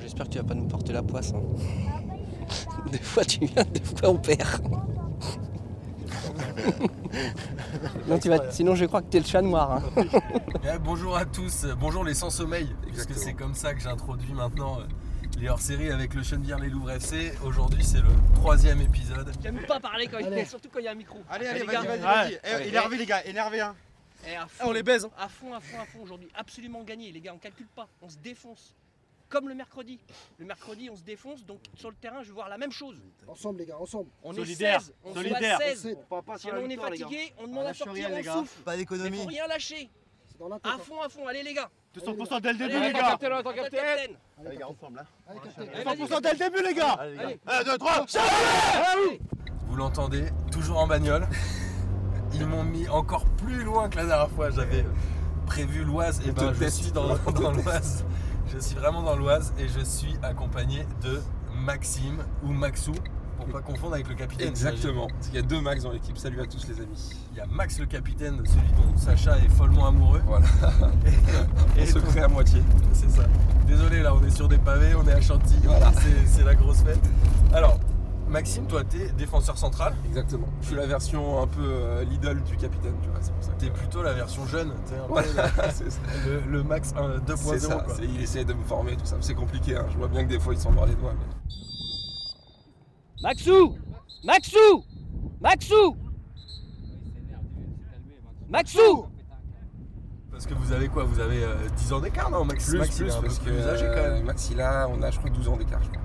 j'espère que tu vas pas nous porter la poisse. hein. Des fois tu viens, des fois on perd. Non, tu vas- sinon je crois que t'es le chat noir. hein. Eh, bonjour à tous, bonjour les sans sommeil, parce que c'est comme ça que j'introduis maintenant euh, les hors-séries avec le Chenevière les Louvres FC. Aujourd'hui c'est le troisième épisode. J'aime pas parler quand il surtout quand il y a un micro. Allez, allez, les vas-y, gars. vas-y. Eh, Énervé, les gars, énervé, hein. Eh, à fond, on les baise, hein. À fond, à fond, à fond aujourd'hui. Absolument gagné, les gars. On calcule pas. On se défonce. Comme le mercredi. Le mercredi, on se défonce. Donc sur le terrain, je veux voir la même chose. Ensemble, les gars, ensemble. On Solidaire, est 16. On solidaire. joue à 16. C'est Si on est fatigué, on demande à sortir, rien, les on gars. souffle. Pas Mais d'économie. faut rien lâcher. dans la tête. À fond, à fond. Allez, les gars. 200% dès le début, Allez, les gars. Allez, capitaine. ensemble, là. Allez, capitaine. Allez, vas-y. 200% dès le début, les gars. Allez. 1, 2, 3, Vous l'entendez, toujours en bagnole. Ils m'ont mis encore plus loin que la dernière fois. J'avais prévu l'Oise et ben je suis dans, dans l'Oise. Je suis vraiment dans l'Oise et je suis accompagné de Maxime ou Maxou, pour pas confondre avec le capitaine. Exactement. Il y a deux Max dans l'équipe. Salut à tous les amis. Il y a Max le capitaine, celui dont Sacha est follement amoureux. Voilà. Et On se crée à moitié. C'est ça. Désolé, là, on est sur des pavés, on est à Chantilly, Voilà. c'est la grosse fête. Alors, Maxime, toi, t'es défenseur central. Exactement. Je suis la version un peu euh, l'idole du capitaine, tu vois. C'est pour ça. que- T'es plutôt la version jeune, t'es un peu Ouais, la- c'est ça. le, le Max 1, 2.0. C'est ça. quoi. c'est- Il essaie de me former, tout ça. C'est compliqué. hein. Je vois bien que des fois il s'en mord les doigts. mais- Maxou Maxou Maxou Maxou Parce que vous avez quoi? Vous avez euh, 10 ans d'écart, non Max? Plus, Max, il plus, est un peu parce que plus âgé quand euh, même. Max, il a, on a, je crois, 12 ans d'écart. je crois.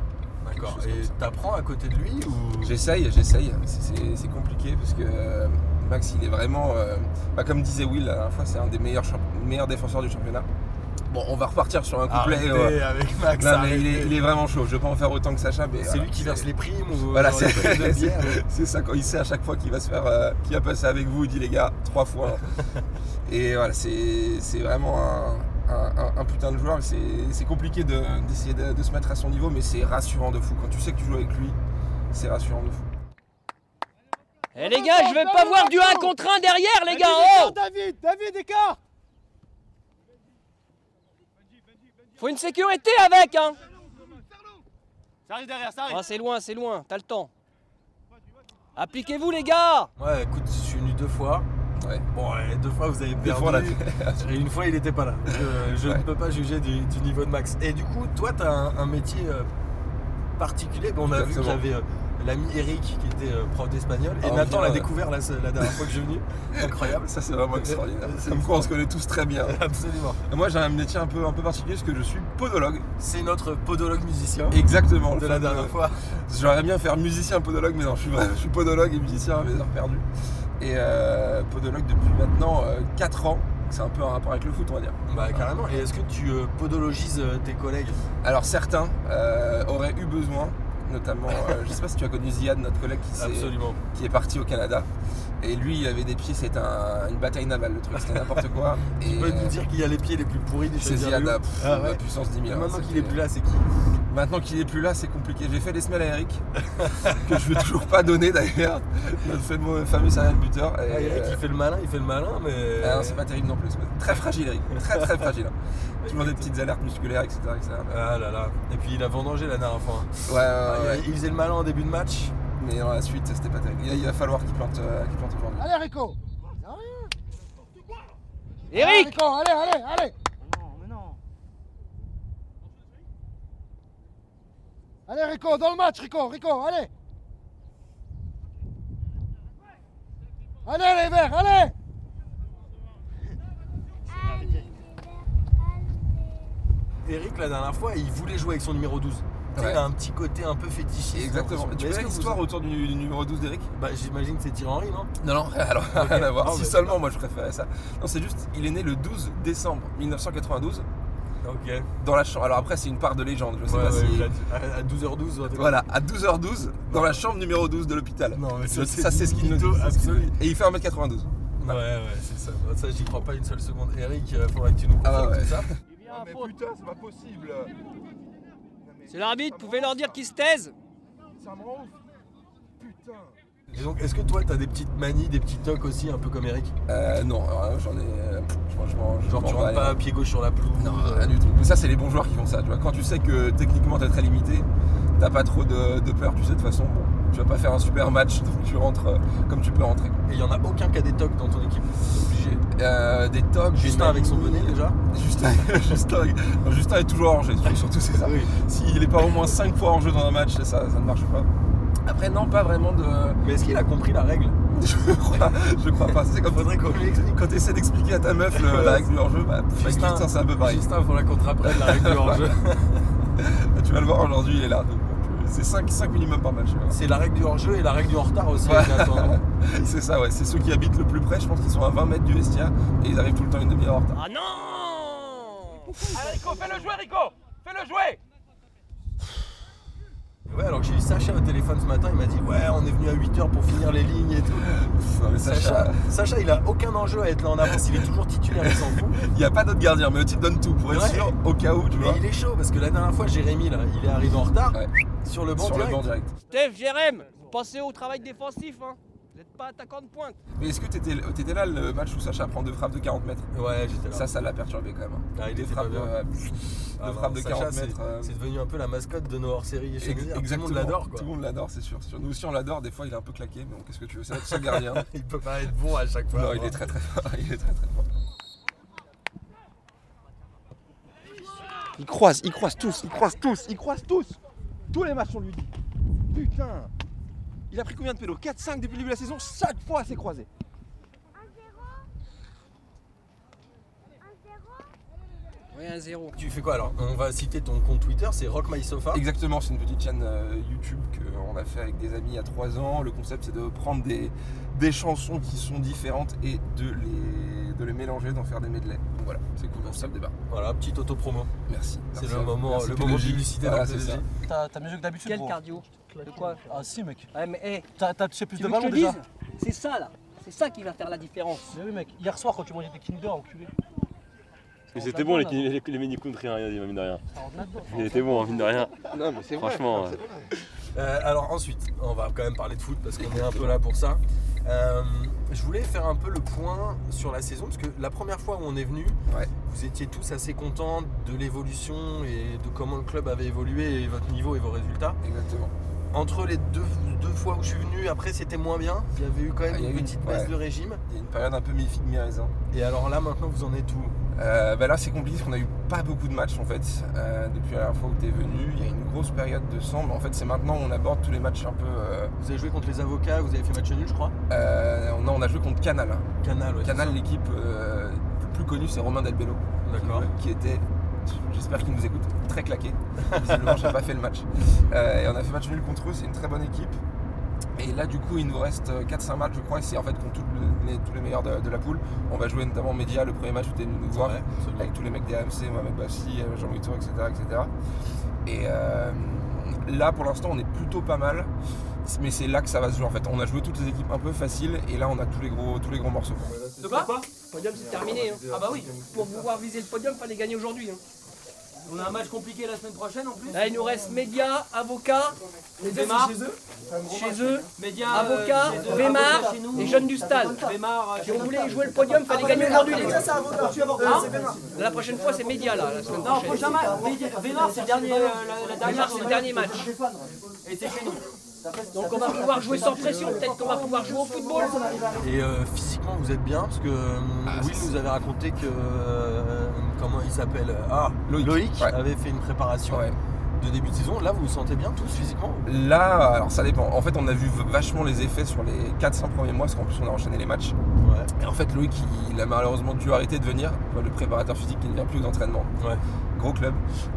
D'accord. Et t'apprends à côté de lui ou? J'essaye, j'essaye. c'est- compliqué parce que euh, Max, il est vraiment, euh, bah, comme disait Will la dernière fois, c'est un des meilleurs, défenseurs du championnat. Bon, on va repartir sur un couplet. Arrêtez ouais. avec Max. Non, mais il est, arrêtez. il est vraiment chaud. Je vais pas en faire autant que Sacha, mais C'est voilà, lui qui verse les primes ou Voilà, c'est ça. Quand il sait à chaque fois qu'il va se faire, euh, qu'il va passer avec vous, il dit les gars, trois fois. Et voilà, c'est vraiment un, un- un- un putain de joueur. C'est compliqué de- d'essayer de, de se mettre à son niveau, mais c'est rassurant de fou. Quand tu sais que tu joues avec lui, c'est rassurant de fou. Eh les gars, je vais pas voir du 1 contre 1 derrière, les gars Oh David, David, écart. Faut une sécurité avec, hein Ça arrive derrière, ça arrive. Ah, c'est loin, c'est loin, t'as le temps. Appliquez-vous, les gars Ouais, écoute, je suis venu deux fois. Ouais. Bon, deux fois vous avez perdu. fois, on a Et une fois, il était pas là. Je, je Ouais. ne peux pas juger du, du niveau de Max. Et du coup, toi, tu as un, un métier euh, particulier. Bon, on a vu qu'il y avait euh, l'ami Eric qui était euh, prof d'espagnol. Et Ah, Nathan l'a découvert la, la dernière fois que je suis venu. Incroyable. Ça, c'est vraiment extraordinaire. C'est- Comme quoi, on se connaît tous très bien. Absolument. Et Moi, j'ai un métier un peu, un peu particulier parce que je suis podologue. C'est notre podologue musicien Exactement. de la dernière fois. J'aurais bien faire musicien podologue, mais non, je suis, je suis podologue et musicien à mes heures perdues. Et euh, podologue depuis maintenant 4 ans. C'est un peu un rapport avec le foot, on va dire. Bah, carrément. Et est-ce que tu euh, podologises euh, tes collègues? Alors certains euh, auraient eu besoin, notamment, euh, je sais pas si tu as connu Ziad, notre collègue qui, s'est- Absolument. qui est parti au Canada. Et lui, il avait des pieds, c'était un- une bataille navale, le truc, c'était n'importe quoi. Et Tu peux nous dire qu'il a les pieds les plus pourris du c'est Chenevière Ziad, Léo à pff, Ah ouais. la puissance 10 000. Et hein, maintenant qu'il est plus là, c'est qui Maintenant qu'il est plus là, c'est compliqué. J'ai fait des semelles à Eric, que je vais toujours pas donner d'ailleurs, notre fameux, serial buteur. Et, Ah, Eric, euh, il fait le malin, il fait le malin, mais. Ah c'est pas terrible non plus. Très fragile, Eric. Très très fragile. Toujours des petites alertes musculaires, etc. etc. Ah là là. Et puis il a vendangé la dernière fois. Ouais, ouais, Ah, ouais, il faisait le malin en début de match. Mais dans la suite, c'était pas terrible. Il, il va falloir qu'il plante, euh, qu'il plante aujourd'hui. Allez, Rico Allez, Eric Rico, allez, allez, allez Non, mais non. Allez, Rico, dans le match, Rico, Rico, allez Allez, les verts, allez Eric, la dernière fois, il voulait jouer avec son numéro 12. Ouais. Il a un petit côté un peu fétichiste. Exactement. Mais Tu connais vous- l'histoire autour du, du numéro 12 d'Eric? Bah, j'imagine que c'est Thierry Henry, non? Non, non, alors rien à voir. Ah, si mais- seulement moi je préférais ça. Non, c'est juste, il est né le 12 décembre 1992 Ok. dans la chambre. Alors après, c'est une part de légende, je sais Ouais, pas ouais, si. à à 12h12. ouais, Voilà, à 12h12, dans la chambre numéro 12 de l'hôpital. Non, mais Ça, c'est ce qu'il nous dit. absolu. Et il fait 1m92. Ouais, ouais, c'est ça. Ça, j'y crois pas une seule seconde. Eric, il faudrait que tu nous Ah confirmes tout ça. Il vient à faute. putain, c'est pas possible. C'est l'arbitre, pouvez leur dire qu'ils se taisent Ça me rend ouf. Putain. Et donc, est-ce que toi, t'as des petites manies, des petits tocs aussi, un peu comme Eric Euh, non, alors là, j'en ai. euh, franchement, je Genre, tu rentres pas pied gauche sur la pelouse Non, euh, rien du tout. Mais ça, c'est les bons joueurs qui font ça. Tu vois, quand tu sais que techniquement t'es très limité, t'as pas trop de, de peur. Tu sais, de toute façon, bon, tu vas pas faire un super match, donc tu rentres euh, comme tu peux rentrer. Et il y en a aucun qui a des tocs dans ton équipe? Euh, des tocs, Justin avec son bonnet déjà Justin, Justin, non, Justin est toujours en jeu, surtout c'est ça. Oui. S'il est pas au moins 5 fois en jeu dans un match, ça, ça ne marche pas. Après, non, pas vraiment de. Mais est-ce qu'il a compris la règle Je crois, je crois pas. C'est comme Faudrait qu'on lui explique. quand tu essaies d'expliquer à ta meuf le- la règle du hors-jeu, bah, Justin, c'est un peu pareil. Justin, il faudra qu'on te rappelle la règle du hors-jeu. Tu vas le voir aujourd'hui, il est là. donc, C'est 5, 5 minimum par match. voilà. C'est la règle du hors-jeu et la règle du en-retard aussi. Ouais. C'est ça, ouais. C'est ceux qui habitent le plus près. Je pense qu'ils sont à 20 mètres du vestiaire et ils arrivent tout le temps une demi-heure en retard. Ah non Rico, fais-le jouer, Rico Fais-le jouer Ouais, alors que j'ai eu Sacha au téléphone ce matin, il m'a dit Ouais, on est venu à 8h pour finir les lignes et tout. Non, mais Sacha, Sacha, Sacha, il a aucun enjeu à être là en avance, il est toujours titulaire, il s'en fout. il n'y a pas d'autre gardien, mais le type donne tout pour être Ouais. sûr au cas où, tu Mais vois. il est chaud parce que la dernière fois, Jérémy, là, il est arrivé en retard Ouais. sur le banc Sur le direct. banc direct. Steph, Jérém, vous pensez au travail défensif, hein? N'êtes pas attaquant de pointe. Mais est-ce que t'étais étais là le match où Sacha prend deux frappes de 40 mètres? Ouais, j'étais là. Ça, ça l'a perturbé quand même. hein. Ah, il Deux était frappes, euh, Ah deux non, frappes de Sacha, 40 c'est- mètres. euh, C'est devenu un peu la mascotte de nos hors-séries chez ex- nous. Tout le Exactement. monde l'adore quoi. Tout le monde l'adore, c'est sûr. Nous aussi, on l'adore. Des fois, il est un peu claqué, mais bon, qu'est-ce que tu veux C'est notre seul gardien. Il peut pas être bon à chaque fois. non, il est très très fort. Il est très très fort. Ils croisent, ils croisent tous, ils croisent tous, ils croisent tous. Tous les matchs, on lui dit. Putain. Il a pris combien de pélos 4-5 depuis le début de la saison Chaque fois, c'est croisé. Oui, un zéro. Tu fais quoi alors? On va citer ton compte Twitter, c'est Rock My Sofa. Exactement, c'est une petite chaîne euh, YouTube qu'on a fait avec des amis il y a 3 ans. Le concept, c'est de prendre des, des chansons qui sont différentes et de les, de les mélanger, d'en faire des medley. Donc voilà, c'est cool, ça le débat. Voilà, petite auto-promo. Merci. C'est le moment, Merci le moment P2J. publicité Voilà, dans c'est P2J. ça. T'as t'as mieux que d'habitude. Quel cardio De quoi Ah si mec. Ouais, mais hé, T'as t'as touché plus tu de ballons déjà. C'est ça là. C'est ça qui va faire la différence. Mais oui mec, hier soir quand tu mangeais des Kinder enculé. Mais c'était bon les, les, les mini country, rien dit, mine de rien. Ça rentre là-dedans. Il était bon, hein, mine de rien. Non, mais c'est Franchement, Euh, alors ensuite, on va quand même parler de foot parce qu'on est un peu là pour ça. Euh, je voulais faire un peu le point sur la saison parce que la première fois où on est venu, Ouais. vous étiez tous assez contents de l'évolution et de comment le club avait évolué et votre niveau et vos résultats. Exactement. Entre les deux, deux fois où je suis venu, après c'était moins bien. Il y avait eu quand même Ah, une petite baisse ouais. de régime. Il y a une période un peu mi-raisin. Et alors là maintenant vous en êtes où? Euh, bah là c'est compliqué parce qu'on a eu pas beaucoup de matchs en fait euh, depuis la dernière fois où tu es venu. Il y a une grosse période de sang, mais en fait c'est maintenant où on aborde tous les matchs un peu. Euh, Vous avez joué contre les avocats, vous avez fait match nul je crois. on, a, joué contre Canal. Canal, ouais. Canal, l'équipe le plus connue c'est Romain Delbello. D'accord. Qui était, j'espère qu'il nous écoute, très claqué. Visiblement j'ai pas fait le match. Euh, et on a fait match nul contre eux, c'est une très bonne équipe. Et là du coup il nous reste 4-5 matchs je crois et c'est en fait contre tous les, tous les meilleurs de, de la poule. On va jouer notamment Média le premier match où tu es venu nous voir Ouais, avec tous les mecs des AMC, Mohamed Bassi, euh, Jean-Louis Tour, etc. etc. Et euh, là, pour l'instant, on est plutôt pas mal. Mais c'est là que ça va se jouer en fait. On a joué toutes les équipes un peu faciles et là on a tous les gros, tous les gros morceaux. De quoi Le podium c'est terminé. hein. Ah bah oui, pour pouvoir viser le podium, fallait gagner aujourd'hui. hein. On a un match compliqué la semaine prochaine en plus. Là, il nous reste Média, Avocat, Vémar, chez eux, Média, Avocat, euh, chez eux, Vémar Avocat chez nous. et Jeunes du Stade. Vémar, euh, Si on voulait jouer le podium, fallait gagner aujourd'hui les. Hein La prochaine fois c'est Média là, la semaine Non, prochaine. prochain match. Média- Vémar, c'est le dernier, euh, la, dernière Vémar c'est le dernier match. Et c'est chez nous. Donc on va pouvoir jouer sans pression, peut-être qu'on va pouvoir jouer au football. Et euh, physiquement, vous êtes bien parce que euh, Will nous avait raconté que euh, comment il s'appelle Ah, Loïc. Ouais. avait fait une préparation Ouais. de début de saison. Là, vous vous sentez bien tous physiquement Là, alors ça dépend. En fait, on a vu vachement les effets sur les 4-5 premiers mois parce qu'en plus on a enchaîné les matchs. Ouais. Et en fait, Loïc, il a malheureusement dû arrêter de venir. Le préparateur physique qui ne vient plus aux entraînements. Ouais. Gros club.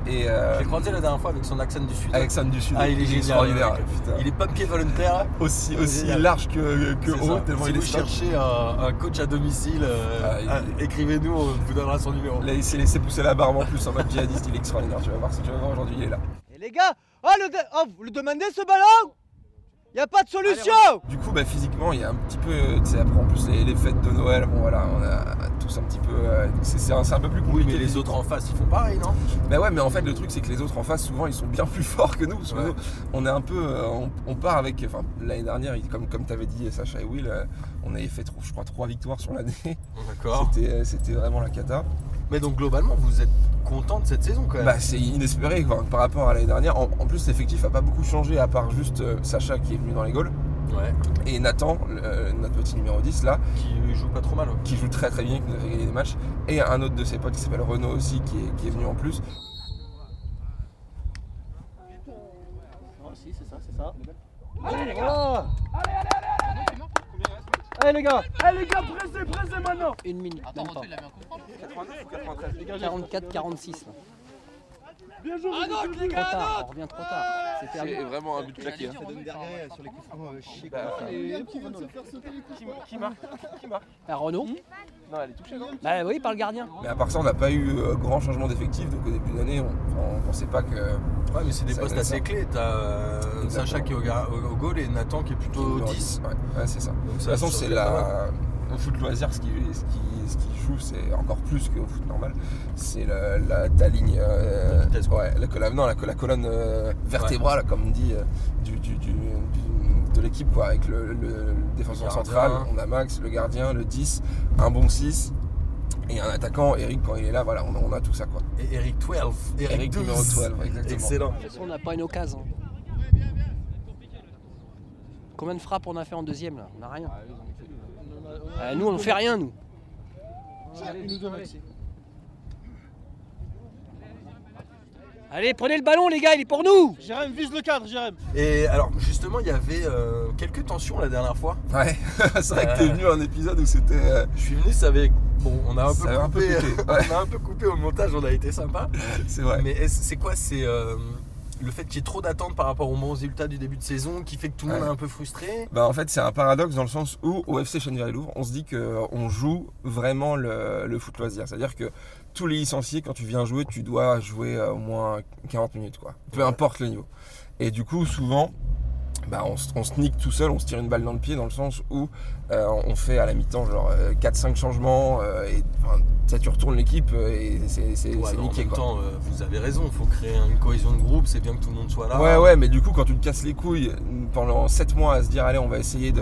Et euh, Je l'ai croisé la dernière fois avec son accent du sud. Alexandre du Sud. Ah, il est génial. extraordinaire. le mec. Putain. Il est pompier volontaire. aussi, aussi génial. large que, que haut, ça. tellement si il est vous cherchez un, un coach à domicile, euh, Ah, il- ah, écrivez-nous, on vous donnera son numéro. Là, il s'est laissé pousser la barbe en plus en mode djihadiste, il est extraordinaire. Tu vas voir, si tu vas voir aujourd'hui, il est là. Et les gars, oh le, oh, vous le demandez ce ballon? Y a pas de solution Du coup, bah, physiquement, il y a un petit peu. Tu sais, après, en plus, les, les fêtes de Noël, bon voilà, on a tous un petit peu. euh, c'est c'est un, c'est un peu plus Oui, compliqué. mais les autres en face, ils font pareil, non? Bah ouais, mais en fait, le truc, c'est que les autres en face, souvent, ils sont bien plus forts que nous. Parce que nous, on est un peu. euh, on, on part avec. Enfin, l'année dernière, comme, comme tu avais dit, Sacha et Will, euh, on avait fait, trop- je crois, trois victoires sur l'année. D'accord. C'était euh, c'était vraiment la cata. Mais donc, globalement, vous êtes content de cette saison quand même Bah, c'est inespéré quoi, par rapport à l'année dernière. En, en plus, l'effectif a pas beaucoup changé, à part juste euh, Sacha qui est venu dans les goals. Ouais. Et Nathan, le- euh, notre petit numéro 10 là, Qui joue pas trop mal. ouais. qui joue très très bien, qui nous a fait gagner des matchs. Et un autre de ses potes qui s'appelle Renaud aussi, qui est, qui est venu en plus. Oh, si, c'est ça, c'est ça. Allez, voilà Allez, les gars Allez, les gars, pressez, pressez maintenant Une minute, même pas. 44, 46. là. Ah non, les Trop tard, on revient trop tard. C'est vraiment un but claqué. hein. Qui marque Qui marque bah, Renault Non, elle est touchée, non Bah oui, par le gardien. Mais à part ça, on n'a pas eu euh, grand changement d'effectif. Donc au début d'année, on, pensait pas que. Ouais, mais c'est des postes assez clés. T'as euh. Sacha qui est au, goal et Nathan qui est plutôt numéro 10. Ouais, c'est ça. De toute façon, c'est la. Au foot loisir, ce qui, ce qui, joue, c'est encore plus qu'au foot normal. C'est la, la- ta ligne. euh, La vitesse, ouais, la, colla- non, la, la colonne euh, vertébrale, comme on dit, euh, du, du- du- du- de l'équipe, quoi. Avec le, le- le défenseur central, on a Max, le gardien, le 10, un bon 6 et un attaquant. Eric, quand il est là, voilà, on a, on a tout ça, quoi. Et Eric 12. Eric, Eric 12. numéro 12, exactement. Excellent. On n'a pas une occasion. Combien de frappes on a fait en deuxième là? On n'a rien. Euh, nous, on ne fait rien, nous. Allez, prenez le ballon, les gars, il est pour nous Jérém, vise le cadre, Jérém. Et alors, justement, il y avait euh, quelques tensions la dernière fois. Ouais, c'est vrai que t'es venu à un épisode où c'était. euh, Je suis venu, ça avait. Bon, on a un peu Ça avait un peu coupé. ouais. on a un peu coupé au montage, on a été sympa. c'est vrai. Mais est-ce- c'est quoi C'est euh, le fait qu'il y ait trop d'attentes par rapport aux bons résultats du début de saison qui fait que tout le monde est un peu frustré Bah en fait c'est un paradoxe dans le sens où au FC Chennevières-Louvre on se dit qu'on joue vraiment le, le foot loisir. C'est-à-dire que tous les licenciés quand tu viens jouer tu dois jouer euh, au moins 40 minutes quoi. Peu importe le niveau. Et du coup souvent bah, on, se- on se nique tout seul, on se tire une balle dans le pied dans le sens où euh, on fait à la mi-temps genre euh, 4-5 changements euh, et enfin, ça tu retournes l'équipe euh, et c'est c'est- Ouais, en niqué même quoi. temps, euh, vous avez raison, il faut créer une cohésion de groupe, c'est bien que tout le monde soit là. Ouais, ouais, mais du coup, quand tu te casses les couilles pendant 7 mois à se dire, allez, on va essayer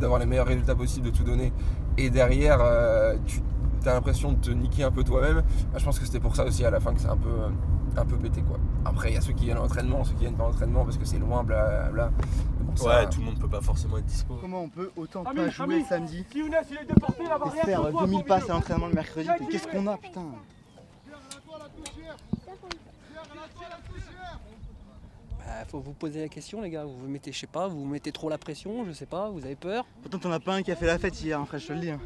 d'avoir les meilleurs résultats possibles, de tout donner, et derrière, euh, tu as l'impression de te niquer un peu toi-même, bah, je pense que c'était pour ça aussi à la fin que c'est un peu, euh, un peu pété, quoi. Après, il y a ceux qui viennent à l'entraînement, ceux qui viennent pas à l'entraînement parce que c'est loin, bon, ça- Ouais, tout le monde peut pas forcément être dispo. Comment on peut autant Ami, pas jouer ami. samedi Si Younes, il est déporté, il va et se faire 2000 passes à l'entraînement le mercredi Mais Qu'est-ce qu'on a, putain Bah, faut vous poser la question, les gars. Vous vous mettez, je sais pas, vous vous mettez trop la pression, je sais pas, vous avez peur Pourtant, t'en as pas un qui a fait la fête hier, hein, frère, je te le dis. hein.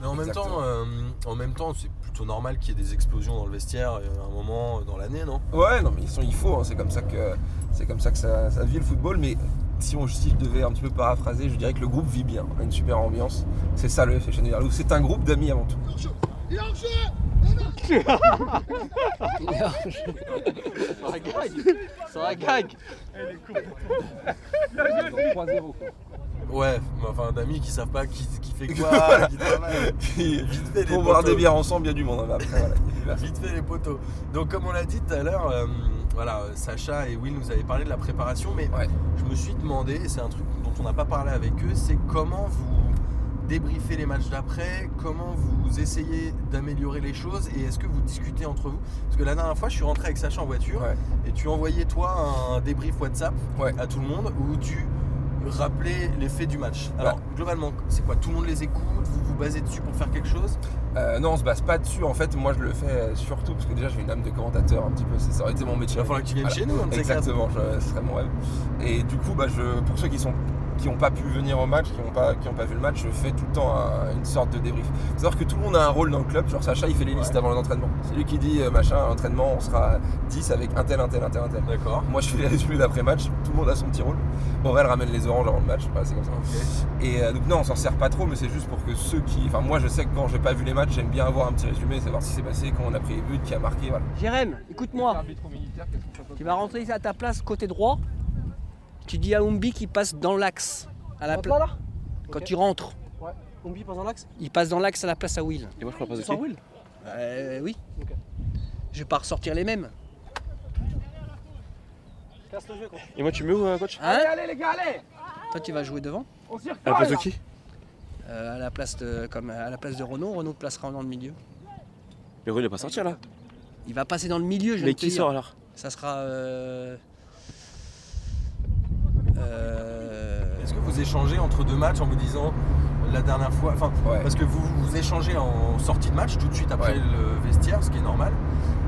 Mais en même temps, euh, en même temps, c'est plutôt normal qu'il y ait des explosions dans le vestiaire euh, à un moment euh, dans l'année, non? Ouais, non, mais ils sont, il faut, hein, c'est comme ça que, c'est comme ça, que ça, ça vit le football, mais si, on, si je devais un petit peu paraphraser, je dirais que le groupe vit bien, on a une super ambiance. C'est ça le FC c'est un groupe d'amis avant tout. Ça va gag Ça va gag 3-0 quoi. Ouais, mais enfin d'amis qui savent pas qui, qui fait quoi, qui travaille. Vite fait les Pour boire des bières ensemble, il y a du monde. hein, après, voilà, il Vite fait les poteaux. Donc comme on l'a dit tout à l'heure, euh, voilà, Sacha et Will nous avaient parlé de la préparation, mais Ouais. je me suis demandé, et c'est un truc dont on n'a pas parlé avec eux, c'est comment vous débriefez les matchs d'après, comment vous essayez d'améliorer les choses et est-ce que vous discutez entre vous? Parce que la dernière fois, je suis rentré avec Sacha en voiture Ouais. et tu envoyais toi un débrief WhatsApp Ouais. à tout le monde où tu rappelais les faits du match. Alors globalement, c'est quoi? Tout le monde les écoute? Vous vous basez dessus pour faire quelque chose? Euh, non, on se base pas dessus. En fait, moi, je le fais surtout parce que déjà, j'ai une âme de commentateur un petit peu. Ça aurait été mon métier. Il va falloir que tu viennes Voilà. chez nous. Exactement, je- ce serait mon rêve. Et du coup, bah, je, pour ceux qui sont qui n'ont pas pu venir au match, qui n'ont pas, qui ont pas vu le match, je fais tout le temps un- une sorte de débrief. savoir que tout le monde a un rôle dans le club. Genre Sacha, il fait les listes Ouais. avant l'entraînement. C'est lui qui dit euh, machin, à l'entraînement, on sera 10 avec un tel, un tel, un tel, un tel. D'accord. Moi, je fais les résumés d'après-match. Tout le monde a son petit rôle. Aurel ramène les oranges avant le match. Voilà, c'est comme ça. Et euh, donc non, on s'en sert pas trop, mais c'est juste pour que ceux qui... Enfin moi je sais que quand j'ai pas vu les matchs, j'aime bien avoir un petit résumé, savoir ce qui s'est passé, quand on a pris les buts, qui a marqué, voilà. Jérém, écoute-moi. Tu vas rentrer à ta place côté droit. Tu dis à Umbi qu'il passe dans l'axe. À la Hop pla- là, là Quand Ok. tu rentres, Ouais. Ombi passe dans l'axe il passe dans l'axe à la place à Will. Et moi je crois pas Sans Will Euh, oui. Je vais pas ressortir les mêmes. Casse le jeu, quoi. Et moi tu mets où, euh, coach Hein Allez, les gars, allez Toi, tu vas jouer devant On À la place de qui euh, à la place de comme à la place de Renault. Renault te placera dans le milieu. Mais Renaud il va pas sortir là. Il va passer dans le milieu. Je Mais qui sort alors Ça sera. euh, euh, Est-ce que vous échangez entre deux matchs en vous disant la dernière fois, enfin Ouais. parce que vous vous échangez en sortie de match tout de suite après Ouais. le vestiaire, ce qui est normal.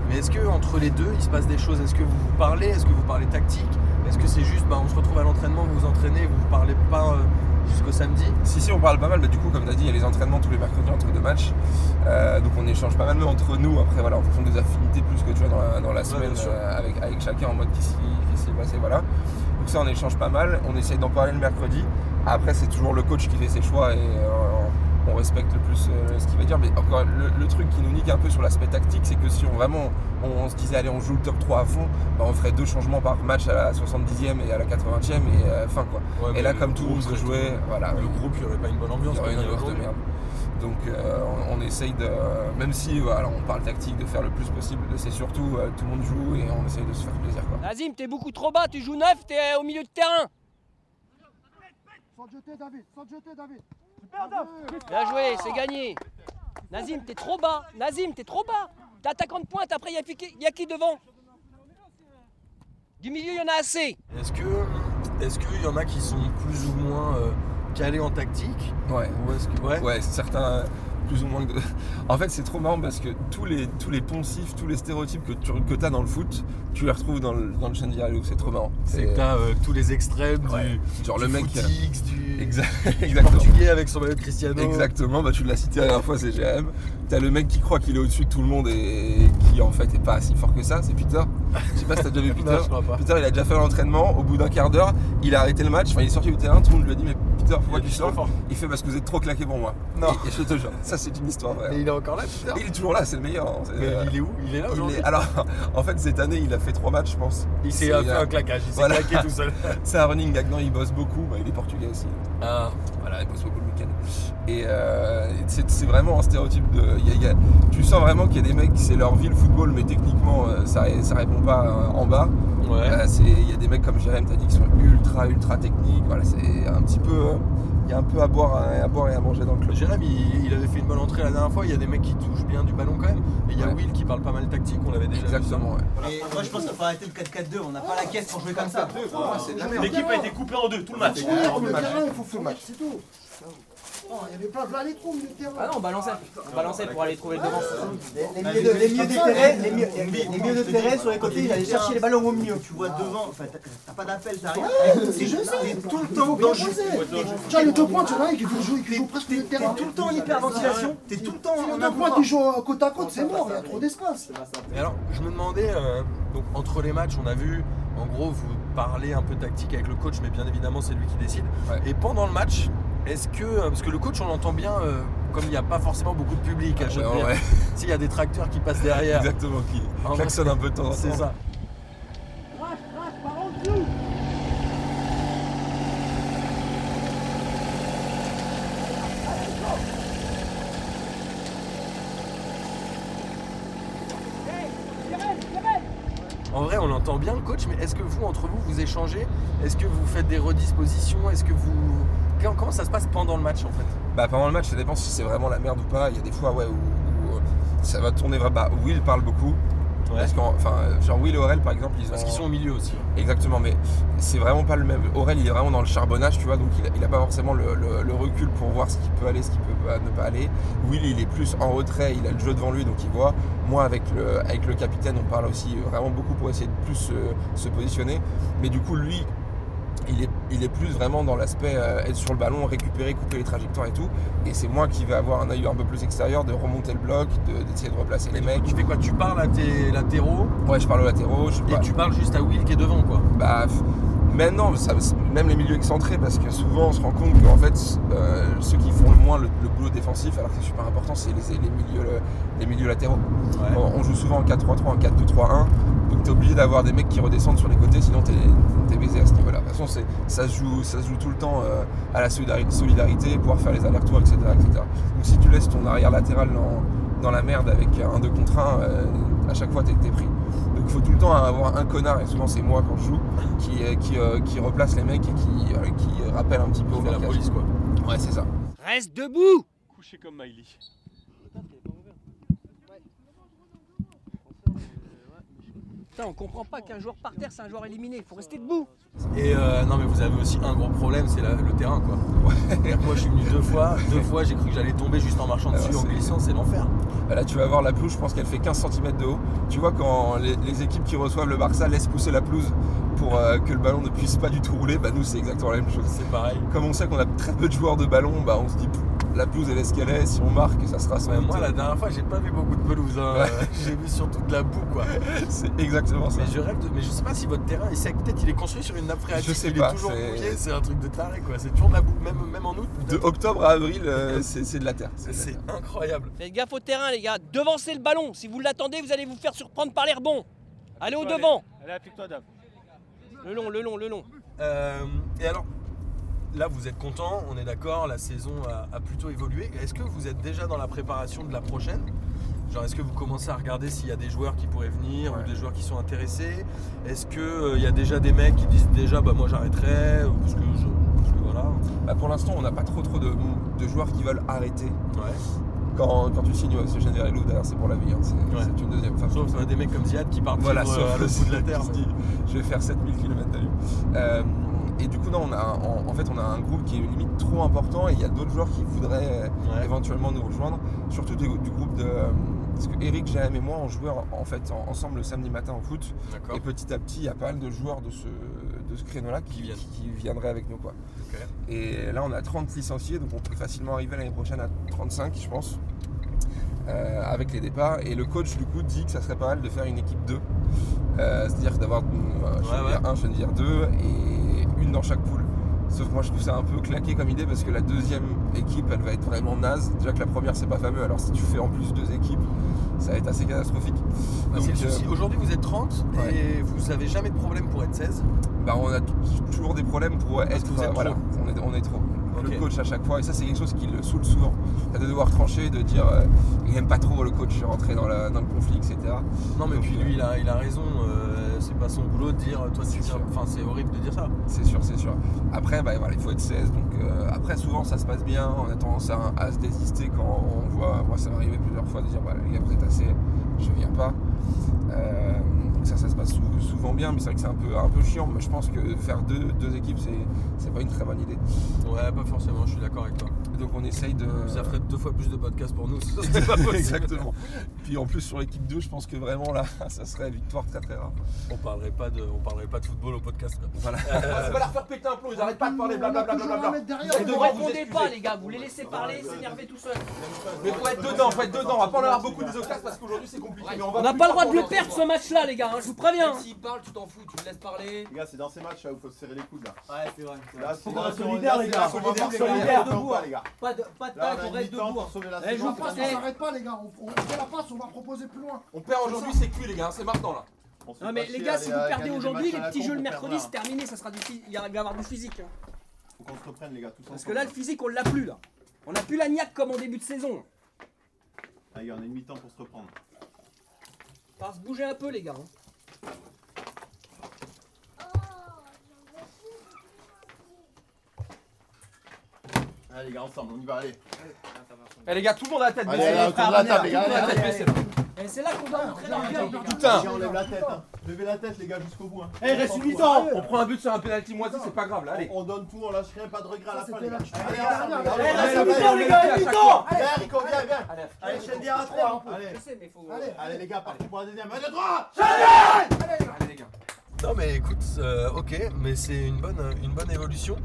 Mais est-ce que entre les deux il se passe des choses? Est-ce que vous vous parlez? Est-ce que vous parlez tactique? Est-ce que c'est juste bah, on se retrouve à l'entraînement, vous vous entraînez, vous vous parlez pas euh, jusqu'au samedi? Si, si, on parle pas mal, mais du coup, comme tu as dit, il y a les entraînements tous les mercredis entre deux matchs. Euh, donc on échange pas mal, entre nous, après, voilà, en fonction des affinités, plus que tu vois dans la, dans la semaine, euh, avec, avec chacun en mode qui s'y qui s'y est passé, voilà. Donc ça, on échange pas mal. On essaye d'en parler le mercredi. Après, c'est toujours le coach qui fait ses choix et euh, on respecte le plus euh, ce qu'il va dire. Mais encore, le, le truc qui nous nique un peu sur l'aspect tactique, c'est que si on vraiment on, on se disait, allez, on joue le top 3 à fond, bah, on ferait deux changements par match à la 70e et à la 80e et euh, fin quoi. Ouais, Et là, comme tout le monde serait jouer, voilà. Le groupe, il n'y aurait pas une bonne Il ambiance. y aurait une il y a ambiance de merde. Donc euh, on, on essaye de, même si voilà, on parle tactique, de faire le plus possible, c'est surtout euh, tout le monde joue et on essaye de se faire plaisir quoi. Nazim, t'es beaucoup trop bas. Tu joues neuf. T'es au milieu de terrain. Sans te jeter, David, sans te jeter, David. Bien joué. C'est gagné. Nazim, t'es trop bas. Nazim, t'es trop bas. T'es attaquant de pointe. Après, il y, a qui- y a qui devant? Du milieu, il y en a assez. Est-ce que est-ce qu'il y en a qui sont plus ou moins euh, calés en tactique Ouais. Ou est-ce que ouais, certains euh, plus ou moins. de- En fait, c'est trop marrant parce que tous les, tous les poncifs, tous les stéréotypes que tu que as dans le foot, tu les retrouves dans le, dans le c'est trop marrant. C'est que t'as euh, tous les extrêmes Ouais. du, Genre du le mec. footix, du, Exact- du Exactement. portugais avec son maillot Cristiano. Exactement, bah tu l'as cité la dernière fois, c'est GM. T'as le mec qui croit qu'il est au-dessus de tout le monde et qui en fait est pas si fort que ça, c'est Peter. Je sais pas si t'as déjà vu Peter. Non. Peter il a déjà fait l'entraînement, au bout d'un quart d'heure, il a arrêté le match, enfin il est sorti du terrain, tout le monde lui a dit mais Peter Il fait parce que vous êtes trop claqué pour moi. Non. Et, et je te jure, ça c'est une histoire vraie. Et il est encore là, Peter Et il est toujours là, c'est le meilleur. hein. Mais euh, il est où? Il est là aujourd'hui? Alors en fait cette année il a fait trois matchs je pense. Il s'est fait euh, un claquage, il s'est voilà. claqué tout seul. C'est un running gag, non il bosse beaucoup, bah, il est portugais aussi. Ah, Voilà. Et euh, c'est vraiment un stéréotype de. il y a- il y a- tu sens vraiment qu'il y a des mecs, c'est leur vie le football, mais techniquement euh, ça, ça répond pas euh, en bas. ouais. Euh, Il y a des mecs comme Jérém, t'as dit, qui sont ultra, ultra techniques. Voilà, c'est un petit peu. Il y a un peu à boire, à, à boire et à manger dans le club. Jérém, il, il avait fait une bonne entrée la dernière fois. Il y a des mecs qui touchent bien du ballon quand même. Et il y a Ouais. Will qui parle pas mal tactique. On l'avait déjà vu ça. Exactement, ouais. Et moi je pense qu'il faut arrêter le 4-4-2, on n'a pas la caisse pour jouer comme ça. merde. L'équipe a été coupée en deux, tout le match. Le il faut finir, c'est tout. Oh, il y avait plein de les trous, le terrain. Ah non, on balançait. On balançait pour aller trouver le devant. Les milieux de, les milieux de terrain, les milieux, les milieux de terrain sur les côtés, ils allaient chercher les ballons au milieu. Tu vois devant, enfin t'as- pas d'appel, t'as rien. C'est juste, t'es tout le temps dans le jeu. Tiens, les deux points, tu vois, qui joue, jouer, qui joue presque le T'es tout le temps en hyperventilation, t'es tout le temps en deux points qui jouent à côte à côte, c'est mort, il y a trop d'espace. Et alors, je me demandais, euh, donc entre les matchs, on a vu, en gros, vous parlez un peu tactique avec le coach, mais bien évidemment, c'est lui qui décide. Et pendant le match, est-ce que, euh, parce que le coach, on l'entend bien, euh, comme il n'y a pas forcément beaucoup de public à Ouais, Genève, ouais, s'il y a des tracteurs qui passent derrière, exactement, qui En un peu de temps en temps. c'est ça. En vrai, on l'entend bien, le coach, mais est-ce que vous, entre vous, vous échangez? Est-ce que vous faites des redispositions? Est-ce que vous. Comment- Comment ça se passe pendant le match en fait? Bah pendant le match, ça dépend si c'est vraiment la merde ou pas. Il y a des fois ouais, où, où, euh, ça va tourner vraiment. Bah, Will parle beaucoup. Parce enfin, genre Will et Aurel par exemple, ils ont. Parce qu'ils sont au milieu aussi. Exactement, mais c'est vraiment pas le même. Aurel, il est vraiment dans le charbonnage, tu vois, donc il a, il a pas forcément le, le- le recul pour voir ce qui peut aller, ce qui peut pas- ne pas aller. Will, il est plus en retrait, il a le jeu devant lui, donc il voit. Moi, avec le, avec le capitaine, on parle aussi vraiment beaucoup pour essayer de plus se, se positionner. Mais du coup, lui, il est, il est plus vraiment dans l'aspect euh, être sur le ballon, récupérer, couper les trajectoires et tout. Et c'est moi qui vais avoir un œil un peu plus extérieur, de remonter le bloc, de- d'essayer de, replacer les mecs. Tu fais quoi? Tu parles à tes latéraux? Ouais, je parle aux latéraux. Je, et bah, tu parles juste à Will qui est devant quoi. bah, maintenant, ça- même les milieux excentrés, parce que souvent on se rend compte qu'en fait, euh, ceux qui font le moins le, le boulot défensif, alors que c'est super important, c'est les, les milieux, les milieux latéraux. Ouais. On, on joue souvent en 4-3-3, en 4-2-3-1, donc tu es obligé d'avoir des mecs qui redescendent sur les côtés, sinon tu es, baisé à ce niveau-là. De toute façon, ça se, joue, ça se joue tout le temps euh, à la solidari- solidarité, pouvoir faire les allers-retours, etc., etc. Donc si tu laisses ton arrière latéral dans, dans la merde avec un 2 contre 1, euh, à chaque fois t'es es pris. Il faut tout le temps avoir un connard, et souvent c'est moi quand je joue, qui, euh, qui, euh, qui replace les mecs et qui, euh, qui rappelle un petit peu au la police quoi. Ouais, c'est ça. Reste debout Couché comme Miley. Putain, on comprend pas qu'un joueur par terre, c'est un joueur éliminé. Il faut rester debout. Et euh, non mais vous avez aussi un gros problème, c'est le terrain quoi. Moi je suis venu deux fois, deux fois j'ai cru que j'allais tomber juste en marchant Ah, dessus, en glissant, c'est l'enfer. Bah Là, tu vas voir la pelouse, je pense qu'elle fait 15 cm de haut. Tu vois, quand les, les équipes qui reçoivent le Barça laissent pousser la pelouse pour euh, que le ballon ne puisse pas du tout rouler, bah nous, c'est exactement la même chose. C'est pareil. Comme on sait qu'on a très peu de joueurs de ballon, bah on se dit, la pelouse, elle est ce qu'elle est. Si on marque, ça sera sans Ouais, doute- moi la dernière fois j'ai pas vu beaucoup de pelouse, hein. Ouais. j'ai vu surtout de la boue quoi. C'est exactement ça. Mais je rêve de. Mais je sais pas si votre terrain il sait peut-être il est construit sur une nappe phréatique, Je sais il pas, est toujours c'est- mouillé, c'est un truc de taré quoi. C'est toujours de la boue, même, même en août. De octobre à avril, euh, c'est de la terre. C'est incroyable. Faites gaffe au terrain, les gars. Devancez le ballon. Si vous l'attendez, vous allez vous faire surprendre par l'air bon. Allez au devant. Allez, applique-toi, Dave. Le long, le long, le long. Euh, et alors, là vous êtes content, on est d'accord, la saison a, a plutôt évolué. Est-ce que vous êtes déjà dans la préparation de la prochaine? Genre, est-ce que vous commencez à regarder s'il y a des joueurs qui pourraient venir Ouais. ou des joueurs qui sont intéressés? Est-ce qu'il y a déjà des mecs qui disent déjà bah moi j'arrêterai parce que, je, parce que voilà Bah, pour l'instant, on n'a pas trop trop de, de joueurs qui veulent arrêter. Ouais. Quand, quand tu signes au Sogène Verelou, d'ailleurs, c'est pour la vie. hein. C'est Ouais. une deuxième. Enfin, Sauf euh, des mecs comme Ziad qui partent Voilà, sauf euh, à l'autre bout de la terre. je vais faire 7000 km d'aller. Euh, et du coup, non, on a, en, en fait, on a un groupe qui est limite trop important et il y a d'autres joueurs qui voudraient euh, Ouais. éventuellement nous rejoindre, surtout du, du groupe de. Parce que Eric, JM et moi, on jouait en, en fait en- ensemble le samedi matin au foot. Et petit à petit, il y a pas mal de joueurs de ce, de ce créneau-là qui, Qui viennent. qui viendraient avec nous. Quoi. Et là, on a 30 licenciés, donc on peut facilement arriver l'année prochaine à 35, je pense, euh, avec les départs. Et le coach, du coup, dit que ça serait pas mal de faire une équipe 2. Euh, C'est-à-dire d'avoir euh, je Ouais, veux dire un, je veux dire deux, et une dans chaque poule. Sauf que moi, je trouve ça un peu claqué comme idée parce que la deuxième équipe, elle va être vraiment naze. Déjà que la première, c'est pas fameux, alors si tu fais en plus deux équipes, ça va être assez catastrophique. Bah, c'est le Donc, euh. Aujourd'hui vous êtes 30 et vous avez jamais de problème pour être 16. bah, on a toujours des problèmes pour être. que vous êtes voilà, trop. on est, on est trop. Le coach à chaque fois, et ça c'est quelque chose qui le saoule souvent. De devoir trancher, de dire euh, il aime pas trop le coach rentrer dans, la- dans le conflit, etc. Non mais Donc, puis lui il a, il a raison, euh, c'est pas son boulot de dire toi tu sûr. Enfin c'est horrible de dire ça. C'est sûr, c'est sûr. Après, bah, voilà, il faut être 16. Donc, euh, après, souvent, ça se passe bien. On a tendance à, à se désister quand on voit. Moi, ça m'est arrivé plusieurs fois de dire bah, les gars, vous êtes assez, je viens pas. Euh, ça, se passe sou- souvent bien, mais c'est vrai que c'est un peu, un peu chiant. Mais je pense que faire deux, deux équipes, c'est, c'est pas une très bonne idée. Ouais pas forcément, je suis d'accord avec toi. Donc, on essaye de. Ça ferait deux fois plus de podcasts pour nous, ça serait pas possible. Exactement. Puis en plus, sur l'équipe 2, je pense que vraiment là, ça serait victoire très très rare. On parlerait pas de, on parlerait pas de football au podcast. Voilà. Euh, pas leur faire péter un plomb, ils arrêtent pas de parler blablabla. derrière. Ne vous répondez pas, les gars. Vous les laissez parler, s'énerver tout seul. Mais faut être dedans, faut être dedans. On va pas en avoir beaucoup des occasions parce qu'aujourd'hui c'est compliqué. Mais on va n'a pas le droit de le perdre ce match-là, les gars. hein, Je vous préviens. S'il parle, tu t'en fous, tu le laisses parler. Les gars, c'est dans ces matchs là où il faut se serrer les coudes là. Ouais, c'est vrai. Là, c'est Faut là, être c'est- solidaire, là, les c'est gars. là, va solidaire, debout, hein. les gars. Pas de, pas de tac, on reste debout. pour sauver la Eh, je vous On eh. s'arrête pas les gars, on, on fait la passe, on va proposer plus loin. On perd aujourd'hui, c'est cuit les gars, c'est maintenant là. On se fait Non mais pas les chier, gars, aller si vous perdez gagner des aujourd'hui, matchs les la petits con jeux le pour mercredi, perdre, c'est terminé. Ça sera du, phy- il y a- il va y avoir du physique. hein. Faut qu'on se reprenne les gars, tous Parce que là, le physique, on l'a plus là. On a plus la niaque comme en début de saison. Ah, gars, on a une mi-temps pour se reprendre. Va se bouger un peu, les gars. hein. Allez les gars, ensemble, on y va, allez. Eh les gars, tout le monde a la tête Allez, baissée. allez, autour de la table, les gars, Tout le monde a la allez, tête allez, baissée, là. Et c'est là qu'on doit montrer les gars. Putain Les gars, on lève la tête, hein. Levez la tête les gars jusqu'au bout. Hein. Eh, reste une mi-temps On prend un but sur un penalty moisi, c'est pas grave là, allez. On, on donne tout, on lâche rien, pas de regret à la fin les gars. la- Allez, la les gars. Allez, Allez, reste une allez, mi-temps, les gars, allez, une mi-temps Viens Rico, viens, viens. Allez, Allez, chaîne bien à 3. Allez. Je sais, mais faut. Allez, Allez les gars, parti pour la deuxième. Allez, droit Allez les gars. Non mais écoute, euh, ok, mais c'est une bonne, une bonne évolution.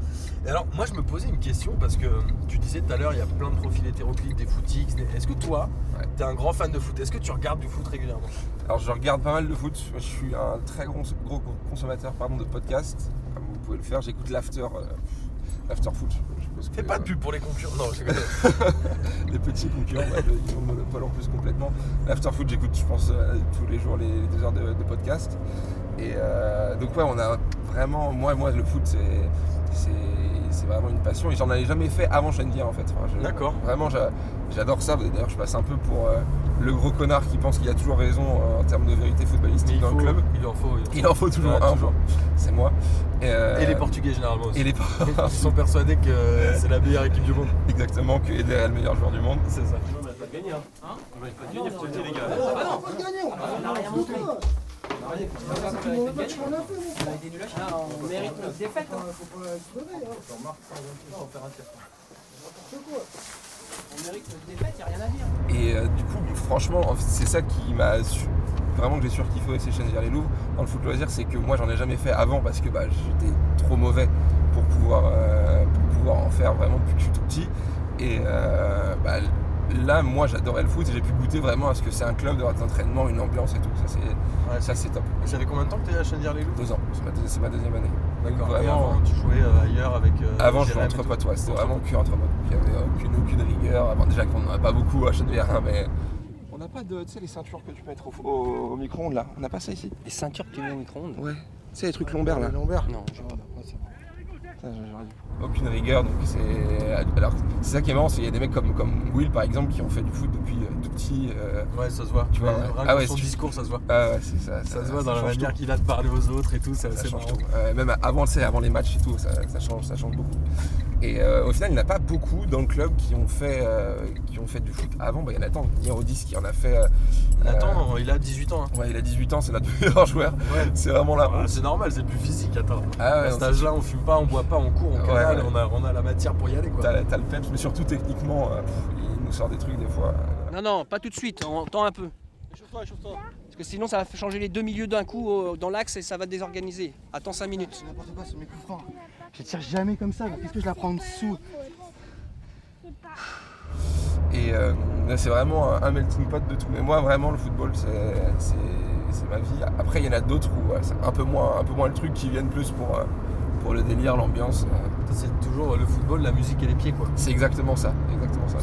Et alors moi je me posais une question parce que tu disais tout à l'heure il y a plein de profils hétéroclites, des footix. des- Est-ce que toi, Ouais. t'es un grand fan de foot? Est-ce que tu regardes du foot régulièrement? Alors je regarde pas mal de foot, je suis un très gros, gros consommateur pardon, de podcasts, comme pouvez le faire. J'écoute l'after. euh, L'after foot. je suppose que- Fais pas de pub pour les concurrents. Non, rigole. les petits concurrents, ils ont le monopole en plus complètement. L'after foot, j'écoute, je pense, euh, tous les jours les, les deux heures de, de podcast. Et euh, donc ouais, on a vraiment, moi, moi, le foot, c'est, c'est, c'est vraiment une passion. Et j'en avais jamais fait avant Shendir en fait. Enfin, je- D'accord. Vraiment, j'a- j'adore ça. D'ailleurs, je passe un peu pour euh, le gros connard qui pense qu'il a toujours raison euh, en termes de vérité footballistique il dans faut- le club. Il en faut. Il en faut toujours Ouais, un. toujours. C'est moi. Et, euh, Et les Portugais généralement aussi. Et les Ils sont persuadés que c'est la meilleure équipe du monde. Exactement, que Eder est le meilleur joueur du monde. C'est ça. On va pas gagner, hein. On va pas gagner, faut le dire, les gars. On va pas gagner, on a rien montré. On mérite notre défaite. On mérite notre défaite, y a rien à dire. Et euh, du coup, franchement, c'est ça qui m'a vraiment que j'ai surkiffé aussi chez les Louvres dans le foot loisir, c'est que moi j'en ai jamais fait avant parce que bah, j'étais trop mauvais pour pouvoir, euh, pour pouvoir en faire vraiment depuis que je suis tout petit. Et euh, bah, là, moi j'adorais le foot et j'ai pu goûter vraiment à ce que c'est un club, de d'entraînement, une ambiance et tout. Ça c'est, ça, c'est top. Et ça fait combien de temps que tu es à Chenvière les Loups? Deux ans, c'est ma, deux- c'est ma deuxième année. D'accord. Et vraiment, avant, tu jouais euh, ailleurs avec. euh, avant, je jouais entre potes, ouais, c'était vraiment que entre potes. Il n'y avait aucune, aucune rigueur. Avant, déjà qu'on n'en a pas beaucoup à Chenevière, hein, mais. On n'a pas de, tu sais, les ceintures que tu peux mettre au, au- au micro-ondes là. On n'a pas ça ici? Les ceintures que tu mets au micro-ondes? Ouais. Tu sais, les trucs lombaires là. Les lombaires. Non, je vois pas. Ça. Aucune rigueur, donc c'est. Alors, c'est ça qui est marrant, c'est qu'il y a des mecs comme, comme Will par exemple qui ont fait du foot depuis euh, tout petit. euh, Ouais, ça se voit. Tu vois, Ouais, ouais. Rien Ah ouais, son discours, ça se voit. Ah ouais, c'est ça. Ça se voit dans la manière tout. qu'il a de parler aux autres et tout, Ça assez change marrant. tout. Euh, même avant, avant les matchs et tout, ça, ça change, ça change beaucoup. Et euh, au final, il n'y en a pas beaucoup dans le club qui ont fait, euh, qui ont fait du foot avant. Bah, il y en a tant. Niro 10 qui en a fait. euh, Nathan, il a 18 ans. hein. Ouais, il a 18 ans, c'est notre meilleur joueur. Ouais. C'est vraiment là. Ah, c'est normal, c'est plus physique, attends. Ah ouais, à cet âge-là, on fume pas, on boit pas, on court, on Ouais, ouais. On, a, on a la matière pour y aller quoi. T'as t'as le peps, mais surtout techniquement, euh, pff, il nous sort des trucs des fois. euh, Non, non, pas tout de suite, on attend un peu. Échauffe-toi, échauffe-toi. Parce que sinon, ça va changer les deux milieux d'un coup euh, dans l'axe et ça va désorganiser. Attends 5 minutes. C'est n'importe quoi, c'est mes coups francs. Je tire jamais comme ça, qu'est-ce que je la prends en dessous Et euh, c'est vraiment un, melting pot de tout. Mais moi, vraiment, le football, c'est ma vie. Après, il y en a d'autres où ouais, c'est un peu, moins, un peu moins le truc qui viennent plus pour, euh, pour le délire, l'ambiance. Euh. C'est toujours le football, la musique et les pieds quoi. C'est exactement ça. Exactement ça.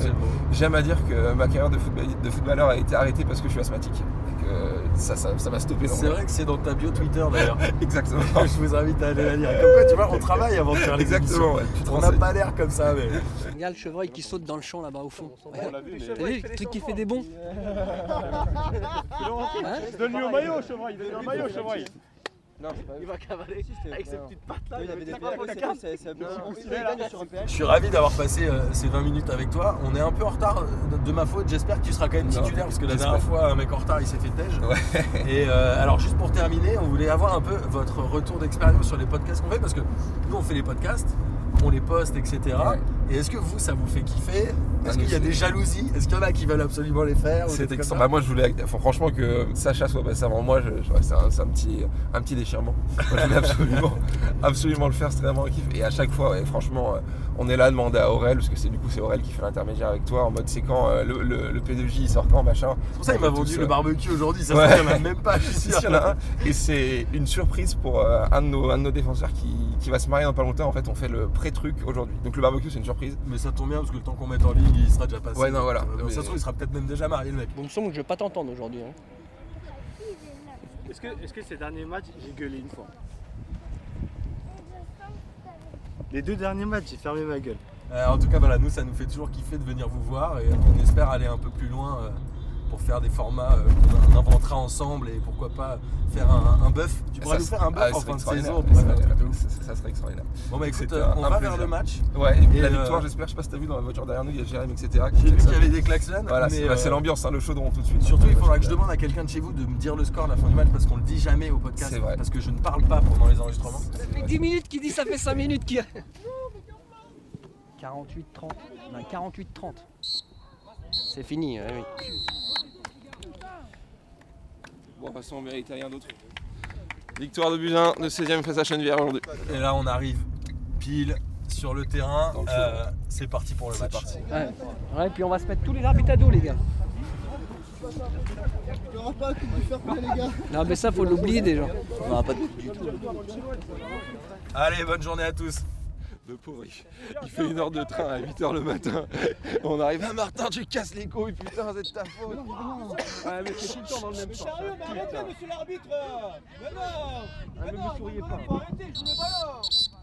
J'aime à dire que ma carrière de, football- de footballeur a été arrêtée parce que je suis asthmatique. Et que ça, ça, ça m'a stoppé dans C'est vrai que c'est dans ta bio Twitter d'ailleurs. Exactement. Je vous invite à aller la lire. Comme quoi, tu vois, on travaille avant de faire les Exactement, ouais, tu te On n'a pas l'air comme ça, mais. Regarde le chevreuil qui saute dans le champ là-bas au fond. T'as vu le truc qui fait des bons Donne-lui au maillot, chevreuil. Donne-lui au maillot, chevreuil. Il va cavaler avec ses petites pattes là. Il avait des pas. Je suis ravi d'avoir passé euh, ces 20 minutes avec toi. On est un peu en retard euh, de, de ma faute. J'espère que tu seras quand même Non, titulaire parce que la dernière fois, un mec en retard, il s'est fait tège. Ouais. Et euh, alors, juste pour terminer, on voulait avoir un peu votre retour d'expérience sur les podcasts qu'on fait parce que nous, on fait les podcasts, on les poste, etc. Ouais. Et est-ce que vous, ça vous fait kiffer? Ah, Est-ce nous, qu'il y a c'est- des jalousies? Est-ce qu'il y en a qui veulent absolument les faire C'est extra- bah, moi je voulais franchement que Sacha soit passé avant moi, je- c'est un, c'est un petit, un petit déchirement. Moi, je voulais absolument, absolument le faire, c'était vraiment un kiff. Et à chaque fois, ouais, franchement, euh, on est là à demander à Aurel, parce que c'est du coup c'est Aurel qui fait l'intermédiaire avec toi, en mode c'est quand euh, le, le, le P2J il sort quand machin. C'est pour ça qu'il m'a vendu le euh, barbecue aujourd'hui. Ça Ouais. se trouve, il en a même pas, je suis Si, sûr. si, il y en a un. Et c'est une surprise pour euh, un, de nos, un de nos défenseurs qui, qui va se marier dans pas longtemps. En fait, on fait le pré-truc aujourd'hui. Donc le barbecue, c'est une surprise. Mais ça tombe bien parce que le temps qu'on mette en ligne, il sera déjà passé. Ouais, non, voilà. Donc, Mais- Ça se trouve, il sera peut-être même déjà marié, le mec. Bon, il me semble que je vais pas t'entendre aujourd'hui. hein. Est-ce que, est-ce que ces derniers matchs, j'ai gueulé une fois? Les deux derniers matchs, j'ai fermé ma gueule. Euh, en tout cas, voilà, nous, ça nous fait toujours kiffer de venir vous voir et on espère aller un peu plus loin euh, pour faire des formats euh, qu'on inventera ensemble et pourquoi pas faire un, un bœuf. Tu pourras Ça nous faire un ah, bœuf ça en fin de saison. Ça serait- ça- ça extraordinaire. Bon, bah écoute, euh, on va plaisir. vers le match. Ouais, et, puis Et, la euh, victoire, j'espère, je sais pas si t'as vu dans la voiture derrière nous, il y a Jérémy, etc. qui J'ai vu qu'il y avait des klaxons. Voilà, mais, c'est bah, euh, l'ambiance, hein, le chaudron tout de suite. Surtout, il faudra que je demande à quelqu'un de chez vous de me dire le score à la fin du match parce qu'on le dit jamais au podcast. C'est vrai. Parce que je ne parle pas pendant les enregistrements. Ça fait 10 minutes qu'il dit ça fait 5 minutes qu'il. 48-30. On a 48-30. C'est fini, oui. Bon, de toute façon, on mérite rien d'autre. Victoire de Buzyn, de 16ème face à Chenevière aujourd'hui. Et là, on arrive pile sur le terrain. Euh, c'est parti pour le match. parti. Ouais. Ouais, puis on va se mettre tous les arbitres à dos, les gars. Il n'y aura pas de coupe du fair play, les gars. Non, mais ça, faut l'oublier déjà. On n'aura pas de coupe du tout. Allez, bonne journée à tous. Le pauvre, il, il fait une heure de train à 8h le matin. On arrive à Martin, tu casses les couilles, putain, c'est de ta faute. Ouais, mais c'est tout le temps dans le même sens. Mais arrêtez, monsieur l'arbitre Mais non Ah, mais me souriez pas. Faut arrêter, je joue le ballon